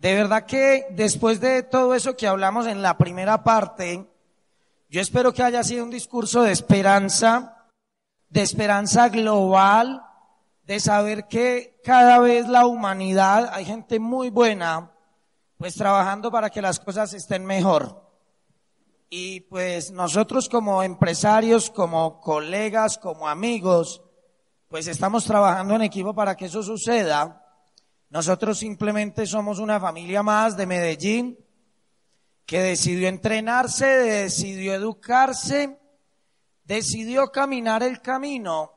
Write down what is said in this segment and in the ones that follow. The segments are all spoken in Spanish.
De verdad que después de todo eso que hablamos en la primera parte, yo espero que haya sido un discurso de esperanza, de esperanza global, de saber que cada vez la humanidad, hay gente muy buena, pues trabajando para que las cosas estén mejor. Y pues nosotros como empresarios, como colegas, como amigos, pues estamos trabajando en equipo para que eso suceda. Nosotros simplemente somos una familia más de Medellín que decidió entrenarse, decidió educarse, decidió caminar el camino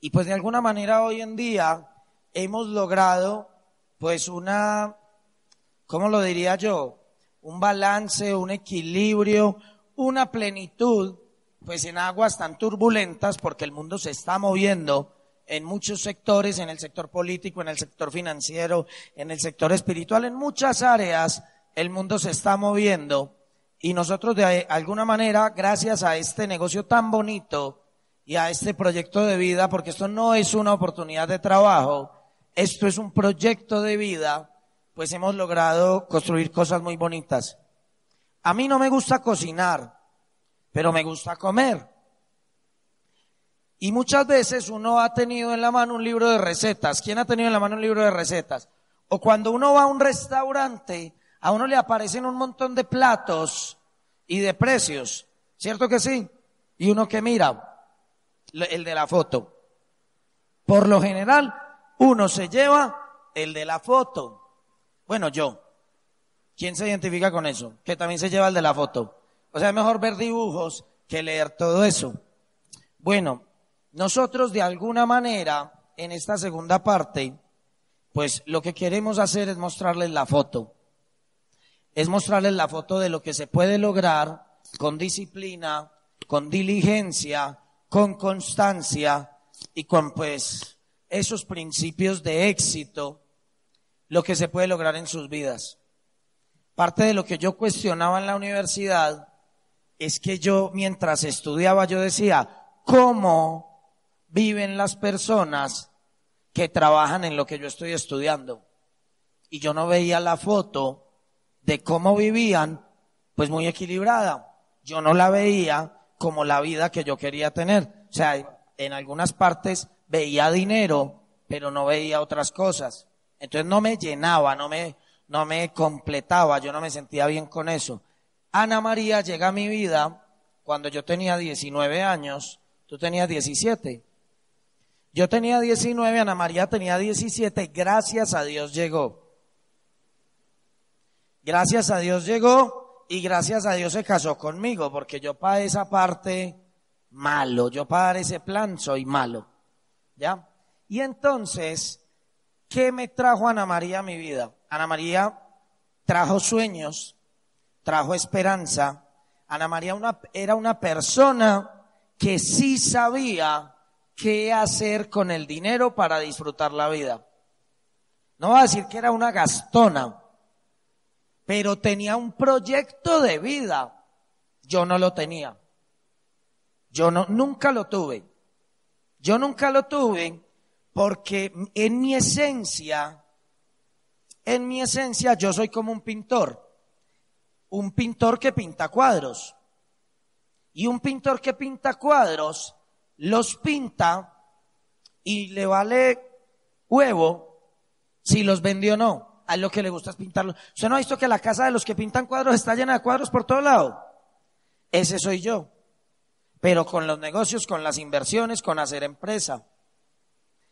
y pues de alguna manera hoy en día hemos logrado pues una, ¿cómo lo diría yo? Un balance, un equilibrio, una plenitud, pues en aguas tan turbulentas porque el mundo se está moviendo en muchos sectores, en el sector político, en el sector financiero, en el sector espiritual, en muchas áreas el mundo se está moviendo y nosotros de alguna manera, gracias a este negocio tan bonito, y a este proyecto de vida, porque esto no es una oportunidad de trabajo, esto es un proyecto de vida, pues hemos logrado construir cosas muy bonitas. A mí no me gusta cocinar, pero me gusta comer. Y muchas veces uno ha tenido en la mano un libro de recetas. ¿Quién ha tenido en la mano un libro de recetas? O cuando uno va a un restaurante, a uno le aparecen un montón de platos y de precios. ¿Cierto que sí? Y uno que mira, el de la foto. Por lo general, uno se lleva el de la foto. Bueno, yo. ¿Quién se identifica con eso? Que también se lleva el de la foto. O sea, es mejor ver dibujos que leer todo eso. Bueno, nosotros de alguna manera, en esta segunda parte, pues lo que queremos hacer es mostrarles la foto. Es mostrarles la foto de lo que se puede lograr con disciplina, con diligencia, con constancia y con pues esos principios de éxito, lo que se puede lograr en sus vidas. Parte de lo que yo cuestionaba en la universidad es que yo mientras estudiaba yo decía, ¿cómo viven las personas que trabajan en lo que yo estoy estudiando? Y yo no veía la foto de cómo vivían, pues muy equilibrada. Yo no la veía como la vida que yo quería tener. O sea, en algunas partes veía dinero, pero no veía otras cosas. Entonces no me llenaba, no me, no me completaba, yo no me sentía bien con eso. Ana María llega a mi vida cuando yo tenía 19 años, tú tenías 17. Yo tenía 19, Ana María tenía 17, gracias a Dios llegó. Gracias a Dios llegó y gracias a Dios se casó conmigo, porque yo para esa parte malo, yo para ese plan soy malo. ¿Ya? Y entonces, ¿qué me trajo Ana María a mi vida? Ana María trajo sueños, trajo esperanza. Ana María era una persona que sí sabía qué hacer con el dinero para disfrutar la vida. No va a decir que era una gastona, pero tenía un proyecto de vida. Yo no lo tenía. Yo no, nunca lo tuve. Yo nunca lo tuve porque en mi esencia, en mi esencia yo soy como un pintor. Un pintor que pinta cuadros. Y un pintor que pinta cuadros los pinta y le vale huevo si los vendió o no a lo que le gusta es pintarlo. ¿Usted no ha visto que la casa de los que pintan cuadros está llena de cuadros por todo lado? Ese soy yo. Pero con los negocios, con las inversiones, con hacer empresa.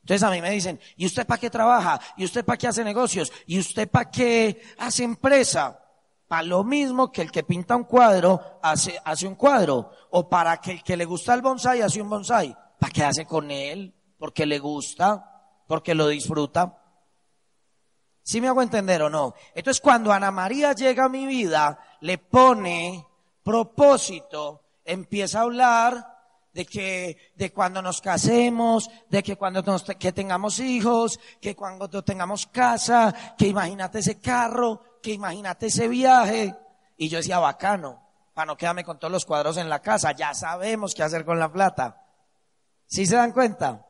Entonces a mí me dicen, ¿y usted para qué trabaja? ¿Y usted para qué hace negocios? ¿Y usted para qué hace empresa? Para lo mismo que el que pinta un cuadro hace, hace un cuadro. O para que el que le gusta el bonsai hace un bonsai. ¿Para qué hace con él? Porque le gusta, porque lo disfruta. ¿Sí me hago entender o no? Entonces cuando Ana María llega a mi vida, le pone propósito, empieza a hablar de que, de cuando nos casemos, de que cuando nos, que tengamos hijos, que cuando tengamos casa, que imagínate ese carro, que imagínate ese viaje. Y yo decía, bacano, para no quedarme con todos los cuadros en la casa, ya sabemos qué hacer con la plata. ¿Sí se dan cuenta?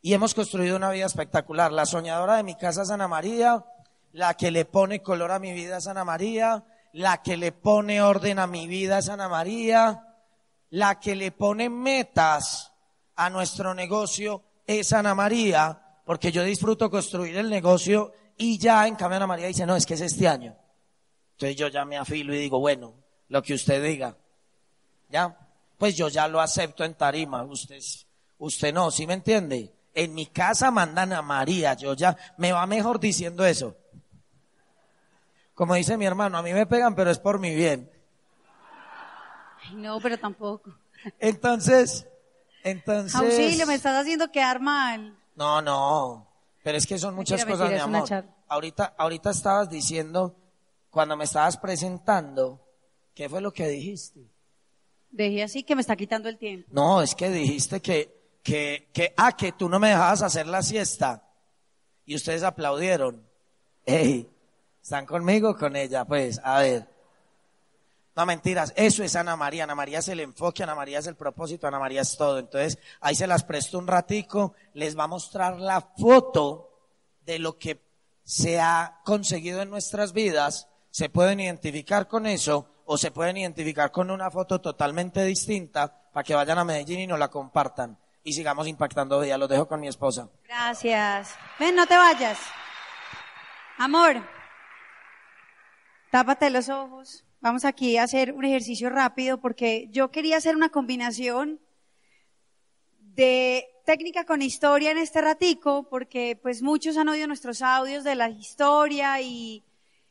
y hemos construido una vida espectacular. La soñadora de mi casa es Ana María, la que le pone color a mi vida es María, la que le pone orden a mi vida es María, la que le pone metas a nuestro negocio es Ana María, porque yo disfruto construir el negocio y ya en cambio Ana María dice, no, es que es este año. Entonces yo ya me afilo y digo, bueno, lo que usted diga. ¿Ya? Pues yo ya lo acepto en tarima, usted, usted no, ¿sí me entiende? En mi casa mandan a María, yo ya me va mejor diciendo eso. Como dice mi hermano, a mí me pegan, pero es por mi bien. no, pero tampoco. Entonces, entonces. Auxilio, me estás haciendo quedar mal. No, no. Pero es que son muchas cosas, mi amor. Ahorita, ahorita estabas diciendo, cuando me estabas presentando, ¿qué fue lo que dijiste? Dije así que me está quitando el tiempo. No, es que dijiste que, que, que, ah, que tú no me dejabas hacer la siesta. Y ustedes aplaudieron. Ey, ¿están conmigo con ella? Pues, a ver. No mentiras, eso es Ana María. Ana María es el enfoque, Ana María es el propósito, Ana María es todo. Entonces, ahí se las presto un ratico, les va a mostrar la foto de lo que se ha conseguido en nuestras vidas. Se pueden identificar con eso o se pueden identificar con una foto totalmente distinta para que vayan a Medellín y nos la compartan y sigamos impactando vida. Los dejo con mi esposa. Gracias. Ven, no te vayas. Amor, tápate los ojos. Vamos aquí a hacer un ejercicio rápido porque yo quería hacer una combinación de técnica con historia en este ratico porque pues muchos han oído nuestros audios de la historia y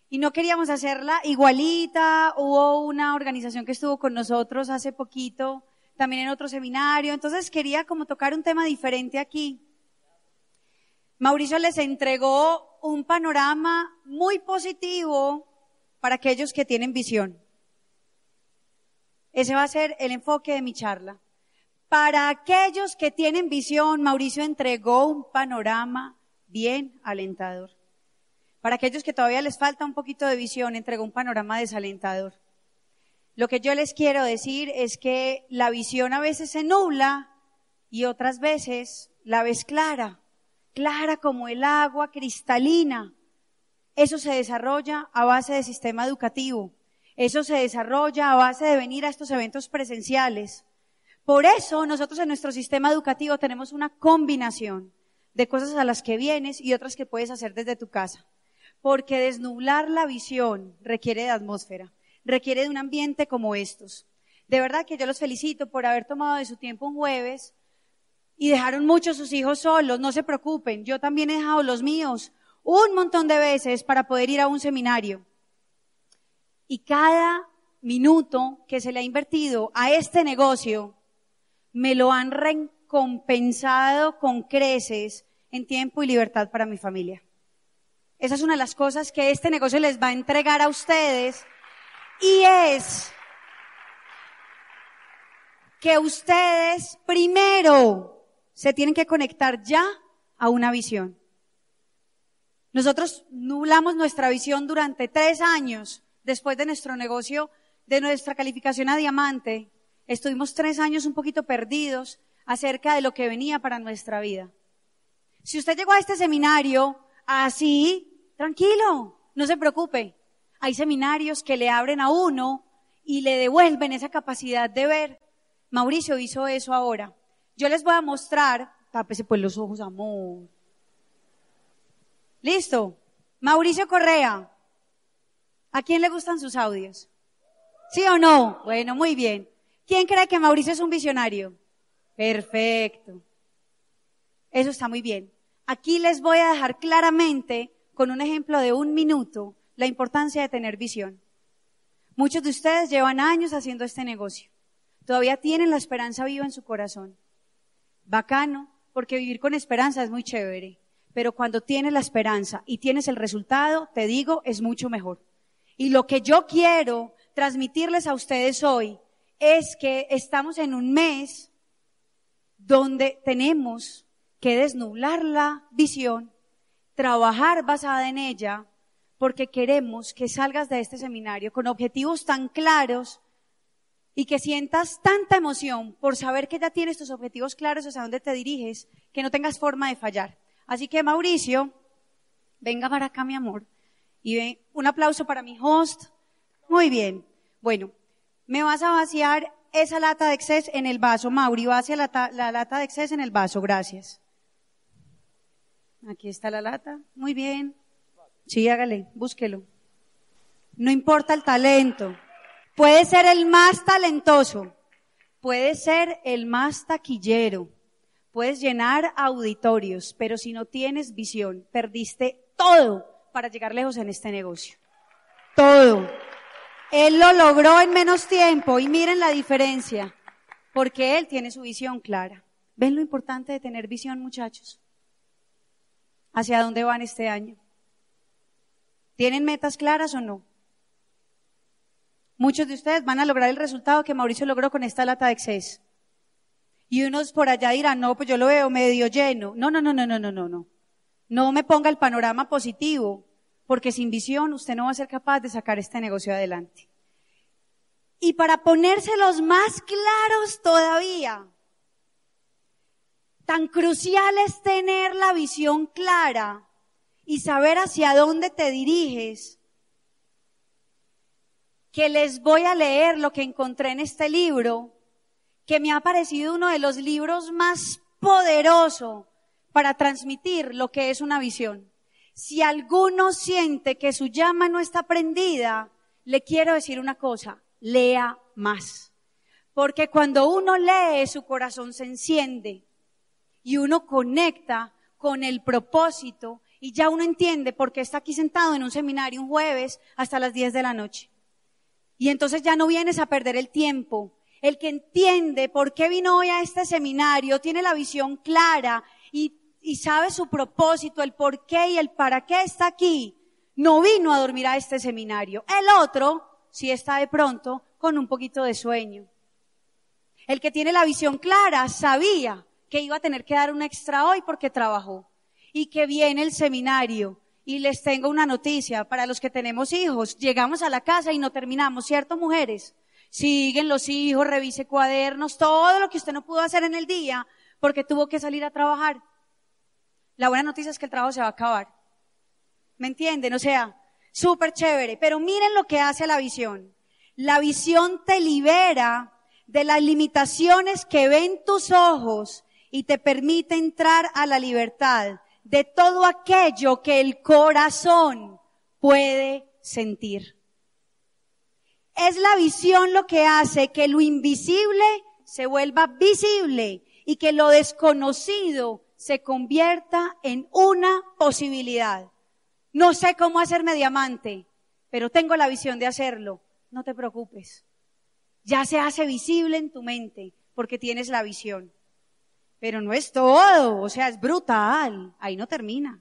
y no queríamos hacerla igualita. Hubo una organización que estuvo con nosotros hace poquito, también en otro seminario, entonces quería como tocar un tema diferente aquí. Mauricio les entregó un panorama muy positivo para aquellos que tienen visión. Ese va a ser el enfoque de mi charla. Para aquellos que tienen visión, Mauricio entregó un panorama bien alentador. Para aquellos que todavía les falta un poquito de visión, entregó un panorama desalentador. Lo que yo les quiero decir es que la visión a veces se nubla y otras veces la ves clara, clara como el agua cristalina. Eso se desarrolla a base de sistema educativo. Eso se desarrolla a base de venir a estos eventos presenciales. Por eso nosotros en nuestro sistema educativo tenemos una combinación de cosas a las que vienes y otras que puedes hacer desde tu casa porque desnublar la visión requiere de atmósfera, requiere de un ambiente como estos. De verdad que yo los felicito por haber tomado de su tiempo un jueves y dejaron muchos sus hijos solos, no se preocupen, yo también he dejado los míos un montón de veces para poder ir a un seminario. Y cada minuto que se le ha invertido a este negocio, me lo han recompensado con creces en tiempo y libertad para mi familia. Esa es una de las cosas que este negocio les va a entregar a ustedes y es que ustedes primero se tienen que conectar ya a una visión. Nosotros nublamos nuestra visión durante tres años después de nuestro negocio, de nuestra calificación a diamante. Estuvimos tres años un poquito perdidos acerca de lo que venía para nuestra vida. Si usted llegó a este seminario así, tranquilo, no se preocupe. Hay seminarios que le abren a uno y le devuelven esa capacidad de ver. Mauricio hizo eso ahora. Yo les voy a mostrar, tápese pues los ojos, amor. Listo. Mauricio Correa. ¿A quién le gustan sus audios? ¿Sí o no? Bueno, muy bien. ¿Quién cree que Mauricio es un visionario? Perfecto. Eso está muy bien. Aquí les voy a dejar claramente, con un ejemplo de un minuto, la importancia de tener visión. Muchos de ustedes llevan años haciendo este negocio. Todavía tienen la esperanza viva en su corazón. Bacano, porque vivir con esperanza es muy chévere. Pero cuando tienes la esperanza y tienes el resultado, te digo, es mucho mejor. Y lo que yo quiero transmitirles a ustedes hoy es que estamos en un mes donde tenemos que desnublar la visión, trabajar basada en ella, porque queremos que salgas de este seminario con objetivos tan claros y que sientas tanta emoción por saber que ya tienes tus objetivos claros hacia dónde te diriges, que no tengas forma de fallar. Así que Mauricio, venga para acá, mi amor. Y ven, un aplauso para mi host. Muy bien. Bueno, me vas a vaciar esa lata de exceso en el vaso. Mauri, vacia la, la lata de exceso en el vaso. Gracias. Aquí está la lata. Muy bien. Sí, hágale, búsquelo. No importa el talento. Puede ser el más talentoso. Puede ser el más taquillero. Puedes llenar auditorios, pero si no tienes visión, perdiste todo para llegar lejos en este negocio. Todo. Él lo logró en menos tiempo y miren la diferencia, porque él tiene su visión clara. ¿Ven lo importante de tener visión, muchachos? ¿Hacia dónde van este año? ¿Tienen metas claras o no? Muchos de ustedes van a lograr el resultado que Mauricio logró con esta lata de exceso. Y unos por allá dirán, no, pues yo lo veo medio lleno. No, no, no, no, no, no, no, no. No me ponga el panorama positivo, porque sin visión usted no va a ser capaz de sacar este negocio adelante. Y para ponérselos más claros todavía, tan crucial es tener la visión clara y saber hacia dónde te diriges, que les voy a leer lo que encontré en este libro, que me ha parecido uno de los libros más poderosos para transmitir lo que es una visión. Si alguno siente que su llama no está prendida, le quiero decir una cosa, lea más. Porque cuando uno lee, su corazón se enciende y uno conecta con el propósito y ya uno entiende por qué está aquí sentado en un seminario un jueves hasta las 10 de la noche. Y entonces ya no vienes a perder el tiempo. El que entiende por qué vino hoy a este seminario tiene la visión clara y, y sabe su propósito, el por qué y el para qué está aquí. No vino a dormir a este seminario. El otro sí está de pronto con un poquito de sueño. El que tiene la visión clara sabía que iba a tener que dar un extra hoy porque trabajó y que viene el seminario. Y les tengo una noticia para los que tenemos hijos. Llegamos a la casa y no terminamos, ¿cierto, mujeres? Siguen los hijos, revise cuadernos, todo lo que usted no pudo hacer en el día porque tuvo que salir a trabajar. La buena noticia es que el trabajo se va a acabar. ¿Me entienden? O sea, súper chévere. Pero miren lo que hace la visión. La visión te libera de las limitaciones que ven tus ojos y te permite entrar a la libertad de todo aquello que el corazón puede sentir. Es la visión lo que hace que lo invisible se vuelva visible y que lo desconocido se convierta en una posibilidad. No sé cómo hacerme diamante, pero tengo la visión de hacerlo. No te preocupes. Ya se hace visible en tu mente porque tienes la visión. Pero no es todo, o sea, es brutal, ahí no termina.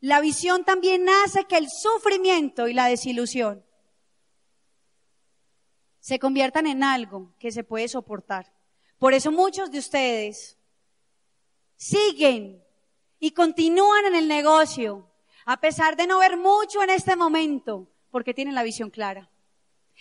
La visión también hace que el sufrimiento y la desilusión se conviertan en algo que se puede soportar. Por eso muchos de ustedes siguen y continúan en el negocio, a pesar de no ver mucho en este momento, porque tienen la visión clara.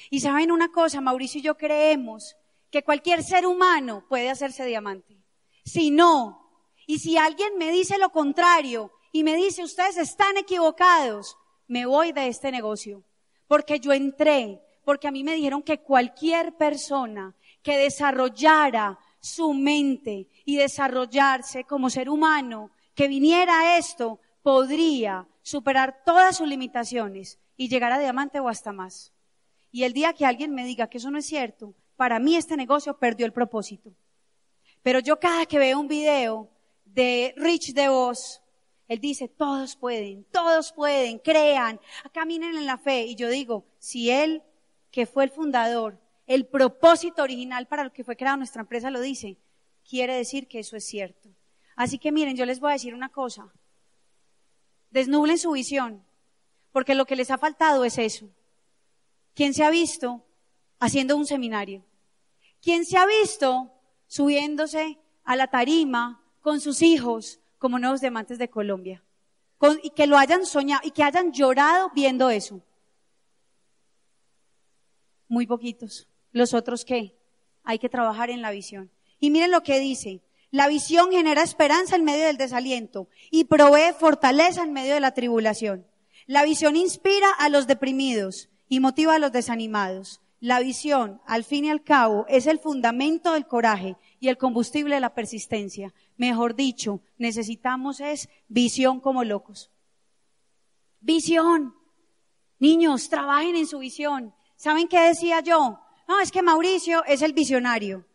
Y saben una cosa, Mauricio y yo creemos que cualquier ser humano puede hacerse diamante. Si no, y si alguien me dice lo contrario y me dice ustedes están equivocados, me voy de este negocio. Porque yo entré, porque a mí me dijeron que cualquier persona que desarrollara su mente y desarrollarse como ser humano, que viniera a esto, podría superar todas sus limitaciones y llegar a diamante o hasta más. Y el día que alguien me diga que eso no es cierto, para mí este negocio perdió el propósito. Pero yo cada que veo un video de Rich DeVos, él dice, todos pueden, todos pueden, crean, caminen en la fe. Y yo digo, si él, que fue el fundador, el propósito original para lo que fue creada nuestra empresa lo dice, quiere decir que eso es cierto. Así que miren, yo les voy a decir una cosa. Desnublen su visión, porque lo que les ha faltado es eso. ¿Quién se ha visto haciendo un seminario? ¿Quién se ha visto subiéndose a la tarima con sus hijos como nuevos diamantes de Colombia. y que lo hayan soñado y que hayan llorado viendo eso. Muy poquitos. Los otros qué? Hay que trabajar en la visión. Y miren lo que dice. La visión genera esperanza en medio del desaliento y provee fortaleza en medio de la tribulación. La visión inspira a los deprimidos y motiva a los desanimados. La visión, al fin y al cabo, es el fundamento del coraje y el combustible de la persistencia. Mejor dicho, necesitamos es visión como locos. Visión. Niños, trabajen en su visión. ¿Saben qué decía yo? No, es que Mauricio es el visionario.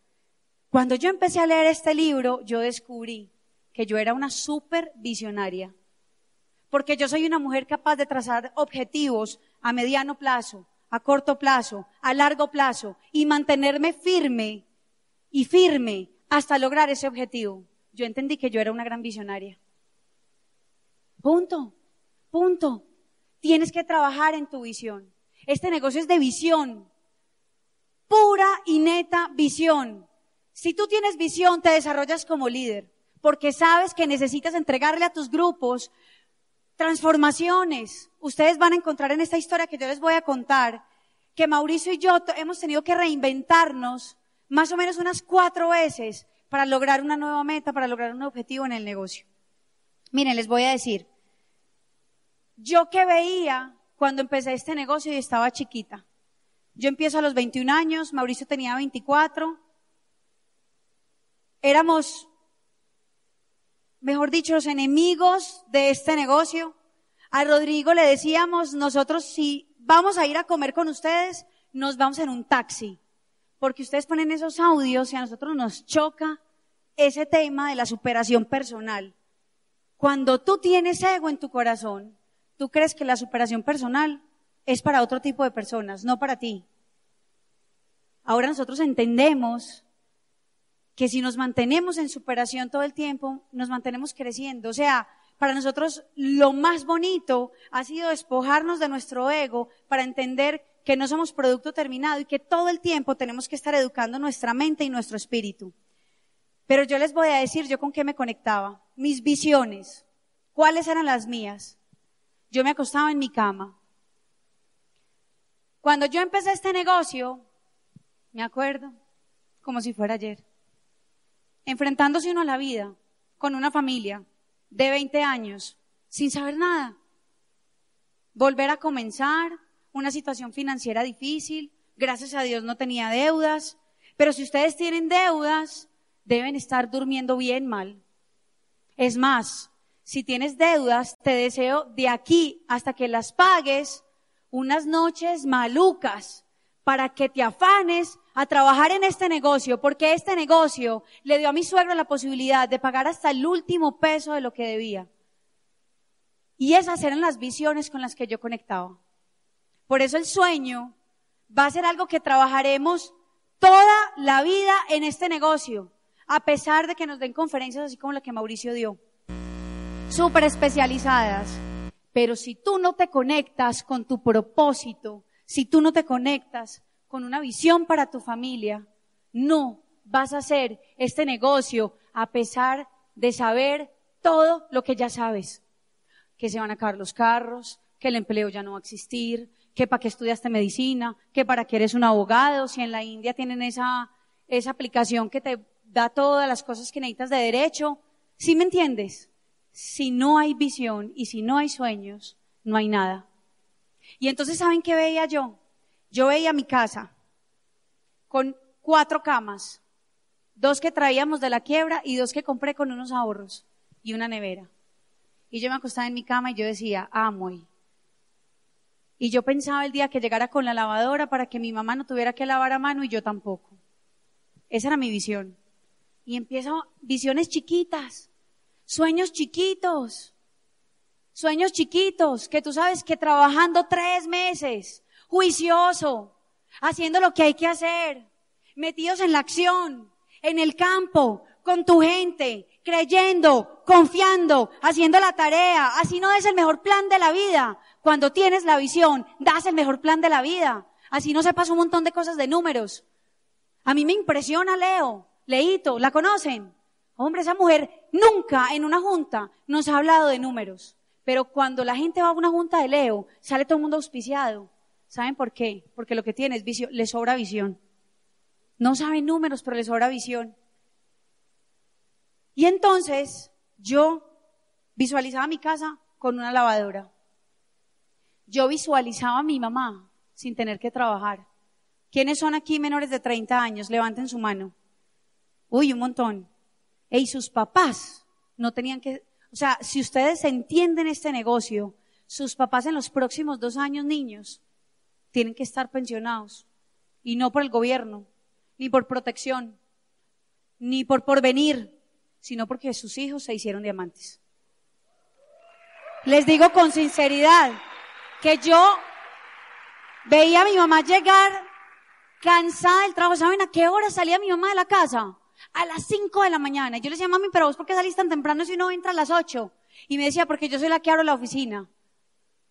Cuando yo empecé a leer este libro, yo descubrí que yo era una súper visionaria. Porque yo soy una mujer capaz de trazar objetivos a mediano plazo, a corto plazo, a largo plazo y mantenerme firme y firme hasta lograr ese objetivo. Yo entendí que yo era una gran visionaria. Punto, punto. Tienes que trabajar en tu visión. Este negocio es de visión, pura y neta visión. Si tú tienes visión, te desarrollas como líder, porque sabes que necesitas entregarle a tus grupos transformaciones. Ustedes van a encontrar en esta historia que yo les voy a contar que Mauricio y yo hemos tenido que reinventarnos más o menos unas cuatro veces para lograr una nueva meta, para lograr un objetivo en el negocio. Miren, les voy a decir, yo que veía cuando empecé este negocio y estaba chiquita. Yo empiezo a los 21 años, Mauricio tenía 24. Éramos mejor dicho, los enemigos de este negocio. A Rodrigo le decíamos, nosotros si vamos a ir a comer con ustedes, nos vamos en un taxi. Porque ustedes ponen esos audios y a nosotros nos choca ese tema de la superación personal. Cuando tú tienes ego en tu corazón, tú crees que la superación personal es para otro tipo de personas, no para ti. Ahora nosotros entendemos que si nos mantenemos en superación todo el tiempo, nos mantenemos creciendo. O sea, para nosotros lo más bonito ha sido despojarnos de nuestro ego para entender que no somos producto terminado y que todo el tiempo tenemos que estar educando nuestra mente y nuestro espíritu. Pero yo les voy a decir yo con qué me conectaba. Mis visiones. ¿Cuáles eran las mías? Yo me acostaba en mi cama. Cuando yo empecé este negocio, me acuerdo, como si fuera ayer enfrentándose uno a la vida con una familia de 20 años sin saber nada. Volver a comenzar, una situación financiera difícil, gracias a Dios no tenía deudas, pero si ustedes tienen deudas, deben estar durmiendo bien mal. Es más, si tienes deudas, te deseo de aquí hasta que las pagues unas noches malucas para que te afanes a trabajar en este negocio, porque este negocio le dio a mi suegro la posibilidad de pagar hasta el último peso de lo que debía. Y esas eran las visiones con las que yo conectaba. Por eso el sueño va a ser algo que trabajaremos toda la vida en este negocio, a pesar de que nos den conferencias así como la que Mauricio dio, súper especializadas. Pero si tú no te conectas con tu propósito, si tú no te conectas con una visión para tu familia, no vas a hacer este negocio a pesar de saber todo lo que ya sabes. Que se van a acabar los carros, que el empleo ya no va a existir, que para qué estudiaste medicina, que para qué eres un abogado, si en la India tienen esa, esa aplicación que te da todas las cosas que necesitas de derecho. ¿Sí me entiendes? Si no hay visión y si no hay sueños, no hay nada. Y entonces, ¿saben qué veía yo? Yo veía mi casa con cuatro camas, dos que traíamos de la quiebra y dos que compré con unos ahorros y una nevera. Y yo me acostaba en mi cama y yo decía, amo. Y yo pensaba el día que llegara con la lavadora para que mi mamá no tuviera que lavar a mano y yo tampoco. Esa era mi visión. Y empiezo visiones chiquitas, sueños chiquitos, sueños chiquitos, que tú sabes que trabajando tres meses, juicioso, haciendo lo que hay que hacer, metidos en la acción, en el campo, con tu gente, creyendo, confiando, haciendo la tarea. Así no es el mejor plan de la vida. Cuando tienes la visión, das el mejor plan de la vida. Así no sepas un montón de cosas de números. A mí me impresiona Leo, Leito, ¿la conocen? Hombre, esa mujer nunca en una junta nos ha hablado de números. Pero cuando la gente va a una junta de Leo, sale todo el mundo auspiciado. ¿Saben por qué? Porque lo que tiene es visión, le sobra visión. No saben números, pero le sobra visión. Y entonces yo visualizaba mi casa con una lavadora. yo visualizaba a mi mamá sin tener que trabajar. ¿Quiénes son aquí menores de 30 años? Levanten su mano. Uy, un montón. Y sus papás no tenían que, o sea, si ustedes entienden este negocio, sus papás en los próximos dos años, niños, tienen que estar pensionados. Y no por el gobierno, ni por protección, ni por porvenir, sino porque sus hijos se hicieron diamantes. Les digo con sinceridad que yo veía a mi mamá llegar cansada del trabajo. ¿Saben a qué hora salía mi mamá de la casa? A las 5 de la mañana. Yo le decía, mami, pero vos por qué salís tan temprano si uno entra a las 8? Y me decía, porque yo soy la que abro la oficina.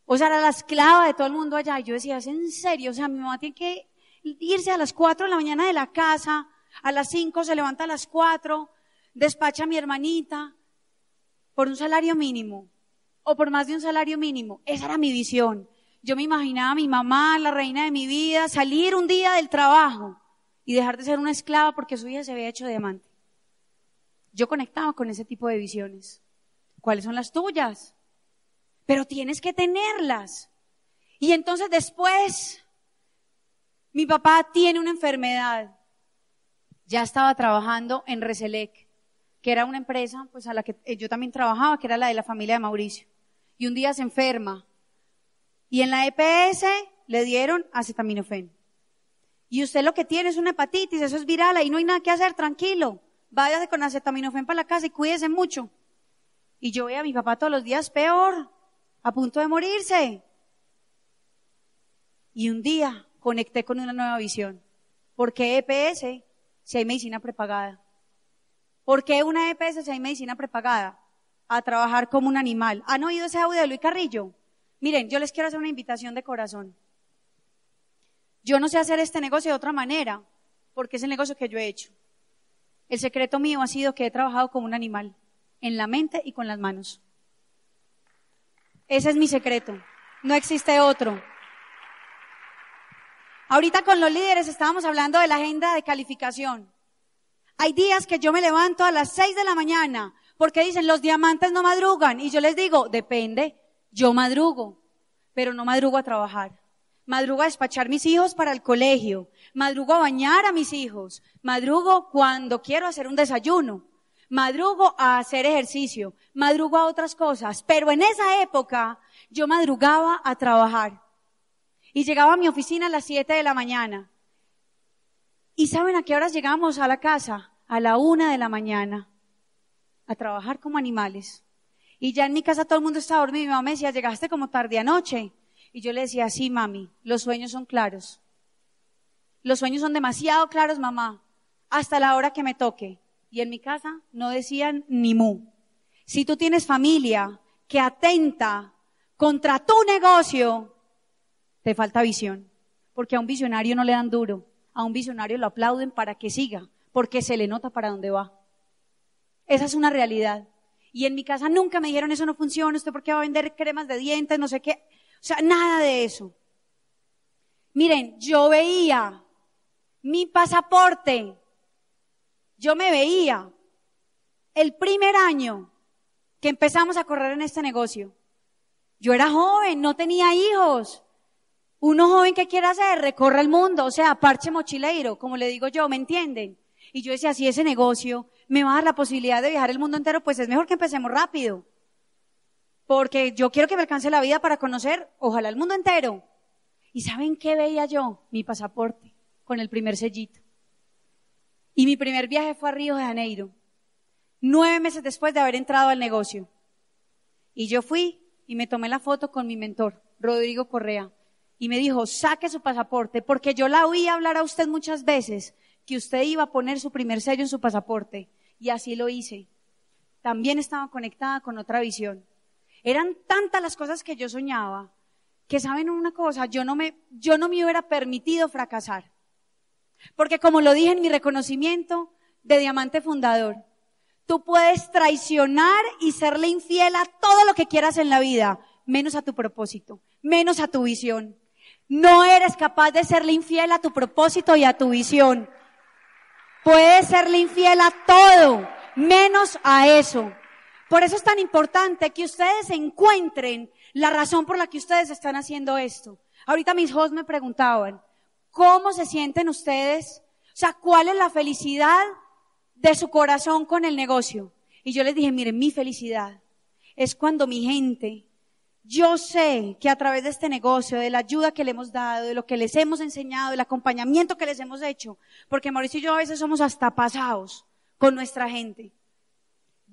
O sea, era la esclava de todo el mundo allá. Y yo decía, es en serio, o sea, mi mamá tiene que irse a las 4 de la mañana de la casa, a las 5 se levanta a las 4, despacha a mi hermanita por un salario mínimo o por más de un salario mínimo. Esa era mi visión. Yo me imaginaba a mi mamá, la reina de mi vida, salir un día del trabajo y dejar de ser una esclava porque su hija se había hecho diamante. Yo conectaba con ese tipo de visiones. ¿Cuáles son las tuyas? Pero tienes que tenerlas. Y entonces después, mi papá tiene una enfermedad. Ya estaba trabajando en Reselec, que era una empresa pues a la que yo también trabajaba, que era la de la familia de Mauricio. Y un día se enferma y en la EPS le dieron acetaminofén. Y usted lo que tiene es una hepatitis, eso es viral, ahí no hay nada que hacer, tranquilo. Váyase con acetaminofén para la casa y cuídese mucho. Y yo veía a mi papá todos los días peor, a punto de morirse. Y un día conecté con una nueva visión. ¿Por qué EPS si hay medicina prepagada? ¿Por qué una EPS si hay medicina prepagada? A trabajar como un animal. ¿Han oído ese audio de Luis Carrillo? Miren, yo les quiero hacer una invitación de corazón. Yo no sé hacer este negocio de otra manera, porque es el negocio que yo he hecho. El secreto mío ha sido que he trabajado como un animal, en la mente y con las manos. Ese es mi secreto. No existe otro. Ahorita con los líderes estábamos hablando de la agenda de calificación. Hay días que yo me levanto a las seis de la mañana porque dicen los diamantes no madrugan y yo les digo, depende, yo madrugo, pero no madrugo a trabajar. Madrugo a despachar mis hijos para el colegio. Madrugo a bañar a mis hijos. Madrugo cuando quiero hacer un desayuno. Madrugo a hacer ejercicio. Madrugo a otras cosas. Pero en esa época yo madrugaba a trabajar. Y llegaba a mi oficina a las 7 de la mañana. ¿Y saben a qué horas llegamos a la casa? A la una de la mañana. A trabajar como animales. Y ya en mi casa todo el mundo estaba dormido. Mi mamá me decía, llegaste como tarde anoche. Y yo le decía, sí, mami, los sueños son claros. Los sueños son demasiado claros, mamá, hasta la hora que me toque. Y en mi casa no decían ni mu. Si tú tienes familia que atenta contra tu negocio, te falta visión. Porque a un visionario no le dan duro. A un visionario lo aplauden para que siga, porque se le nota para dónde va. Esa es una realidad. Y en mi casa nunca me dijeron eso no funciona, usted por qué va a vender cremas de dientes, no sé qué. O sea, nada de eso. Miren, yo veía mi pasaporte, yo me veía el primer año que empezamos a correr en este negocio. Yo era joven, no tenía hijos. Uno joven que quiere hacer, recorre el mundo, o sea, parche mochileiro, como le digo yo, ¿me entienden? Y yo decía, si ese negocio me va a dar la posibilidad de viajar el mundo entero, pues es mejor que empecemos rápido. Porque yo quiero que me alcance la vida para conocer, ojalá, el mundo entero. ¿Y saben qué veía yo? Mi pasaporte, con el primer sellito. Y mi primer viaje fue a Río de Janeiro, nueve meses después de haber entrado al negocio. Y yo fui y me tomé la foto con mi mentor, Rodrigo Correa, y me dijo, saque su pasaporte, porque yo la oí hablar a usted muchas veces, que usted iba a poner su primer sello en su pasaporte. Y así lo hice. También estaba conectada con otra visión. Eran tantas las cosas que yo soñaba que saben una cosa, yo no me, yo no me hubiera permitido fracasar. Porque como lo dije en mi reconocimiento de diamante fundador, tú puedes traicionar y serle infiel a todo lo que quieras en la vida, menos a tu propósito, menos a tu visión. No eres capaz de serle infiel a tu propósito y a tu visión. Puede serle infiel a todo, menos a eso. Por eso es tan importante que ustedes encuentren la razón por la que ustedes están haciendo esto. Ahorita mis hosts me preguntaban, ¿cómo se sienten ustedes? O sea, ¿cuál es la felicidad de su corazón con el negocio? Y yo les dije, miren, mi felicidad es cuando mi gente, yo sé que a través de este negocio, de la ayuda que le hemos dado, de lo que les hemos enseñado, del acompañamiento que les hemos hecho, porque Mauricio y yo a veces somos hasta pasados con nuestra gente.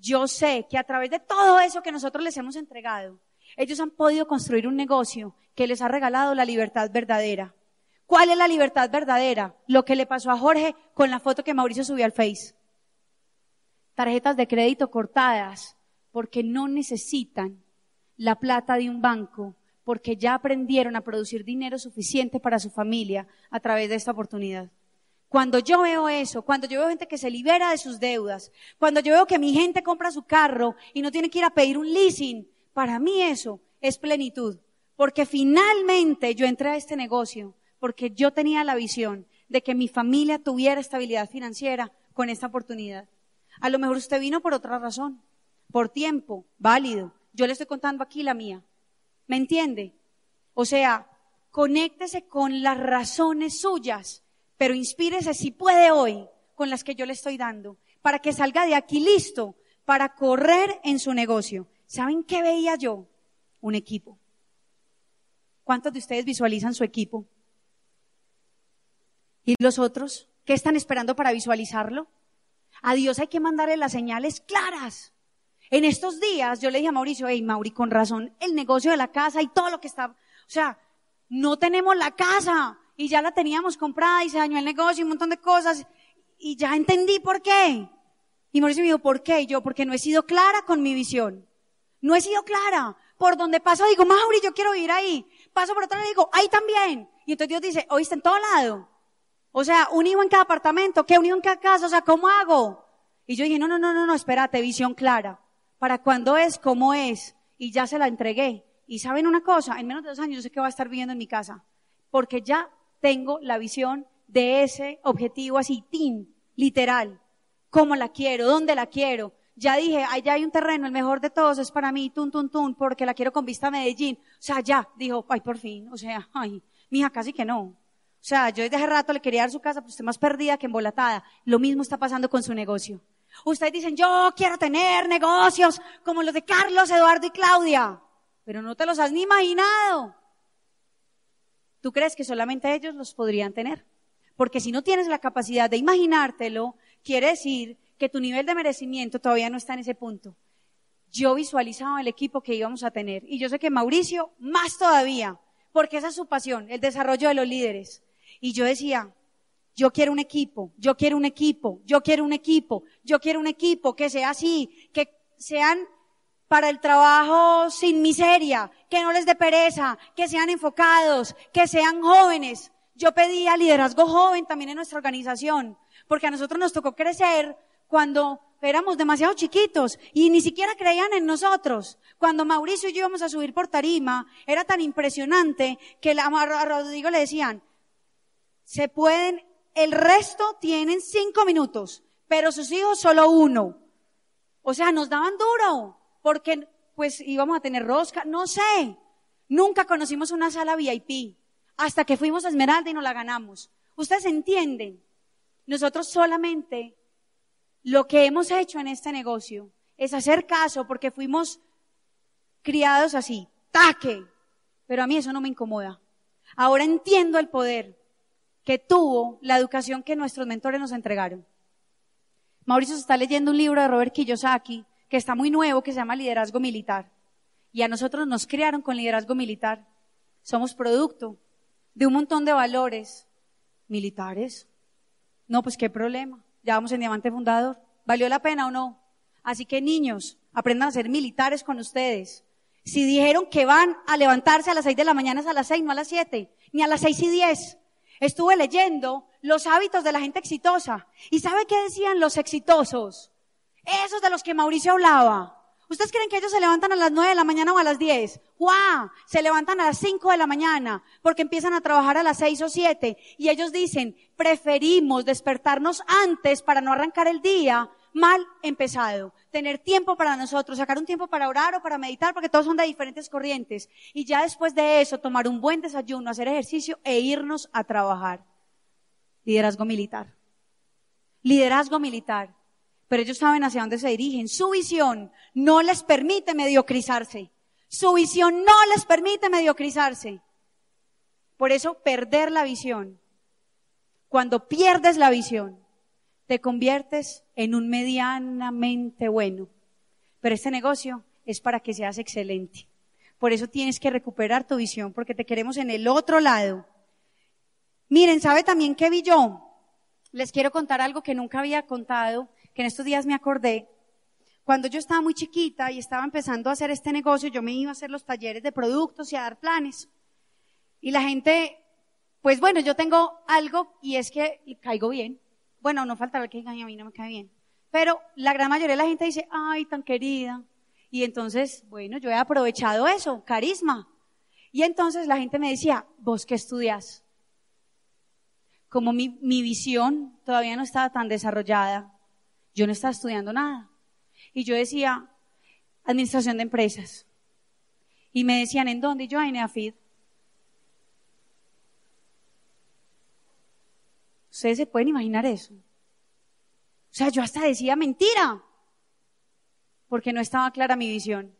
Yo sé que a través de todo eso que nosotros les hemos entregado, ellos han podido construir un negocio que les ha regalado la libertad verdadera. ¿Cuál es la libertad verdadera? Lo que le pasó a Jorge con la foto que Mauricio subió al Face. Tarjetas de crédito cortadas porque no necesitan la plata de un banco, porque ya aprendieron a producir dinero suficiente para su familia a través de esta oportunidad. Cuando yo veo eso, cuando yo veo gente que se libera de sus deudas, cuando yo veo que mi gente compra su carro y no tiene que ir a pedir un leasing, para mí eso es plenitud. Porque finalmente yo entré a este negocio porque yo tenía la visión de que mi familia tuviera estabilidad financiera con esta oportunidad. A lo mejor usted vino por otra razón, por tiempo, válido. Yo le estoy contando aquí la mía. ¿Me entiende? O sea, conéctese con las razones suyas pero inspírese si puede hoy con las que yo le estoy dando, para que salga de aquí listo para correr en su negocio. ¿Saben qué veía yo? Un equipo. ¿Cuántos de ustedes visualizan su equipo? ¿Y los otros? ¿Qué están esperando para visualizarlo? A Dios hay que mandarle las señales claras. En estos días yo le dije a Mauricio, hey Mauri, con razón, el negocio de la casa y todo lo que está, o sea, no tenemos la casa, y ya la teníamos comprada y se dañó el negocio y un montón de cosas y ya entendí por qué. Y Mauricio me dijo, ¿por qué? Y yo, porque no he sido clara con mi visión. No he sido clara. Por donde paso digo, Mauri, yo quiero ir ahí. Paso por otro lado y digo, ahí también. Y entonces Dios dice, oíste en todo lado. O sea, un hijo en cada apartamento, ¿qué un hijo en cada casa? O sea, ¿cómo hago? Y yo dije, no, no, no, no, no, espérate, visión clara. Para cuándo es, cómo es. Y ya se la entregué. Y saben una cosa, en menos de dos años yo sé que va a estar viviendo en mi casa. Porque ya tengo la visión de ese objetivo así, tin, literal. ¿Cómo la quiero? ¿Dónde la quiero? Ya dije, allá hay un terreno, el mejor de todos es para mí, tun, tun, tun, porque la quiero con vista a Medellín. O sea, ya, dijo, ay, por fin, o sea, ay, mija, casi que no. O sea, yo desde hace rato le quería dar su casa, pero usted más perdida que embolatada. Lo mismo está pasando con su negocio. Ustedes dicen, yo quiero tener negocios como los de Carlos, Eduardo y Claudia, pero no te los has ni imaginado. ¿Tú crees que solamente ellos los podrían tener? Porque si no tienes la capacidad de imaginártelo, quiere decir que tu nivel de merecimiento todavía no está en ese punto. Yo visualizaba el equipo que íbamos a tener y yo sé que Mauricio más todavía, porque esa es su pasión, el desarrollo de los líderes. Y yo decía, yo quiero un equipo, yo quiero un equipo, yo quiero un equipo, yo quiero un equipo que sea así, que sean para el trabajo sin miseria, que no les dé pereza, que sean enfocados, que sean jóvenes. Yo pedía liderazgo joven también en nuestra organización, porque a nosotros nos tocó crecer cuando éramos demasiado chiquitos y ni siquiera creían en nosotros. Cuando Mauricio y yo íbamos a subir por tarima, era tan impresionante que a Rodrigo le decían, se pueden, el resto tienen cinco minutos, pero sus hijos solo uno. O sea, nos daban duro porque pues íbamos a tener rosca, no sé. Nunca conocimos una sala VIP hasta que fuimos a Esmeralda y nos la ganamos. Ustedes entienden, nosotros solamente lo que hemos hecho en este negocio es hacer caso porque fuimos criados así, taque. Pero a mí eso no me incomoda. Ahora entiendo el poder que tuvo la educación que nuestros mentores nos entregaron. Mauricio se está leyendo un libro de Robert Kiyosaki que está muy nuevo, que se llama liderazgo militar. Y a nosotros nos crearon con liderazgo militar. Somos producto de un montón de valores militares. No, pues qué problema. Ya vamos en Diamante Fundador. ¿Valió la pena o no? Así que niños, aprendan a ser militares con ustedes. Si dijeron que van a levantarse a las seis de la mañana es a las seis, no a las siete, ni a las seis y diez. Estuve leyendo los hábitos de la gente exitosa. ¿Y sabe qué decían los exitosos? Esos de los que Mauricio hablaba. ¿Ustedes creen que ellos se levantan a las nueve de la mañana o a las diez? ¡Guau! Se levantan a las cinco de la mañana porque empiezan a trabajar a las seis o siete y ellos dicen, preferimos despertarnos antes para no arrancar el día mal empezado. Tener tiempo para nosotros, sacar un tiempo para orar o para meditar, porque todos son de diferentes corrientes. Y ya después de eso, tomar un buen desayuno, hacer ejercicio e irnos a trabajar. Liderazgo militar. Liderazgo militar. Pero ellos saben hacia dónde se dirigen. Su visión no les permite mediocrizarse. Su visión no les permite mediocrizarse. Por eso perder la visión. Cuando pierdes la visión, te conviertes en un medianamente bueno. Pero este negocio es para que seas excelente. Por eso tienes que recuperar tu visión, porque te queremos en el otro lado. Miren, ¿sabe también qué vi yo? Les quiero contar algo que nunca había contado, que en estos días me acordé. Cuando yo estaba muy chiquita y estaba empezando a hacer este negocio, yo me iba a hacer los talleres de productos y a dar planes. Y la gente, pues bueno, yo tengo algo y es que caigo bien. Bueno, no falta que digan, a mí no me cae bien. Pero la gran mayoría de la gente dice, ay, tan querida. Y entonces, bueno, yo he aprovechado eso, carisma. Y entonces la gente me decía, ¿vos qué estudias? Como mi, mi visión todavía no estaba tan desarrollada, yo no estaba estudiando nada. Y yo decía, administración de empresas. Y me decían, ¿en dónde? Y yo, en EAFID. Ustedes se pueden imaginar eso. O sea, yo hasta decía mentira, porque no estaba clara mi visión.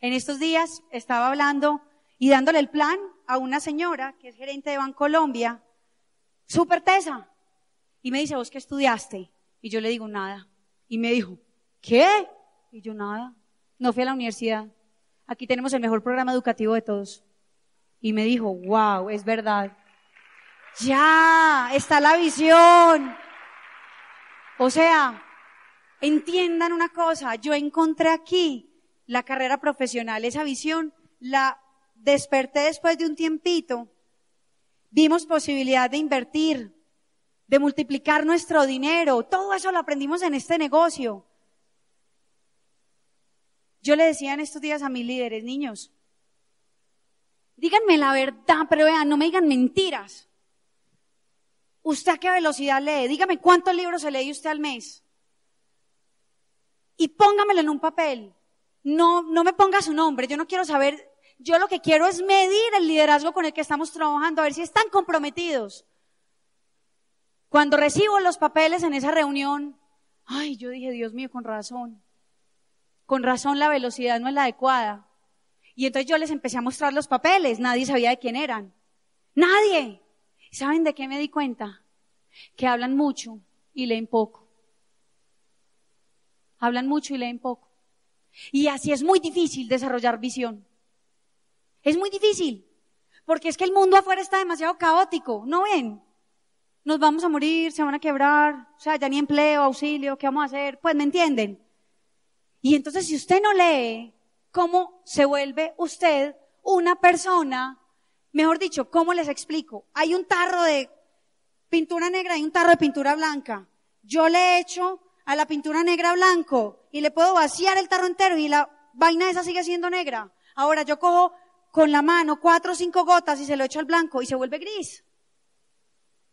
En estos días estaba hablando y dándole el plan a una señora que es gerente de Bancolombia, súper tesa, y me dice, ¿vos qué estudiaste? Y yo le digo, nada. Y me dijo, ¿qué? Y yo, nada. No fui a la universidad. Aquí tenemos el mejor programa educativo de todos. Y me dijo, wow, es verdad. Ya, está la visión. O sea, entiendan una cosa, yo encontré aquí la carrera profesional, esa visión, la desperté después de un tiempito. Vimos posibilidad de invertir, de multiplicar nuestro dinero, todo eso lo aprendimos en este negocio. Yo le decía en estos días a mis líderes, niños, díganme la verdad, pero vean, no me digan mentiras. ¿Usted a qué velocidad lee? Dígame cuántos libros se lee usted al mes. Y póngamelo en un papel. No, no me ponga su nombre. Yo no quiero saber. Yo lo que quiero es medir el liderazgo con el que estamos trabajando, a ver si están comprometidos. Cuando recibo los papeles en esa reunión, ay, yo dije, Dios mío, con razón. Con razón la velocidad no es la adecuada. Y entonces yo les empecé a mostrar los papeles. Nadie sabía de quién eran. Nadie. ¿Saben de qué me di cuenta? Que hablan mucho y leen poco. Hablan mucho y leen poco. Y así es muy difícil desarrollar visión. Es muy difícil. Porque es que el mundo afuera está demasiado caótico. ¿No ven? Nos vamos a morir, se van a quebrar, o sea, ya ni empleo, auxilio, ¿qué vamos a hacer? Pues me entienden. Y entonces si usted no lee, ¿cómo se vuelve usted una persona Mejor dicho, ¿cómo les explico? Hay un tarro de pintura negra y un tarro de pintura blanca. Yo le echo a la pintura negra blanco y le puedo vaciar el tarro entero y la vaina esa sigue siendo negra. Ahora yo cojo con la mano cuatro o cinco gotas y se lo echo al blanco y se vuelve gris.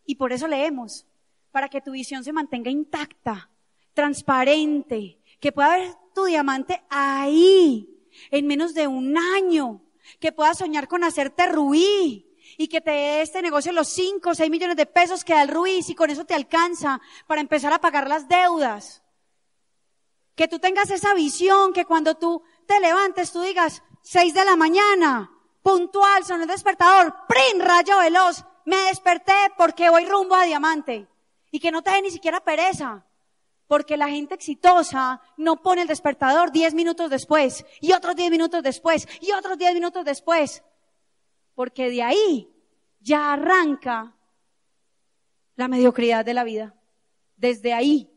Y por eso leemos, para que tu visión se mantenga intacta, transparente, que pueda ver tu diamante ahí, en menos de un año, que puedas soñar con hacerte rubí y que te dé este negocio los 5 o 6 millones de pesos que da el rubí si con eso te alcanza para empezar a pagar las deudas. Que tú tengas esa visión, que cuando tú te levantes tú digas 6 de la mañana, puntual, son el despertador, ¡prin! rayo veloz, me desperté porque voy rumbo a diamante. Y que no te dé ni siquiera pereza. Porque la gente exitosa no pone el despertador 10 minutos después, y otros 10 minutos después, y otros 10 minutos después. Porque de ahí ya arranca la mediocridad de la vida. Desde ahí.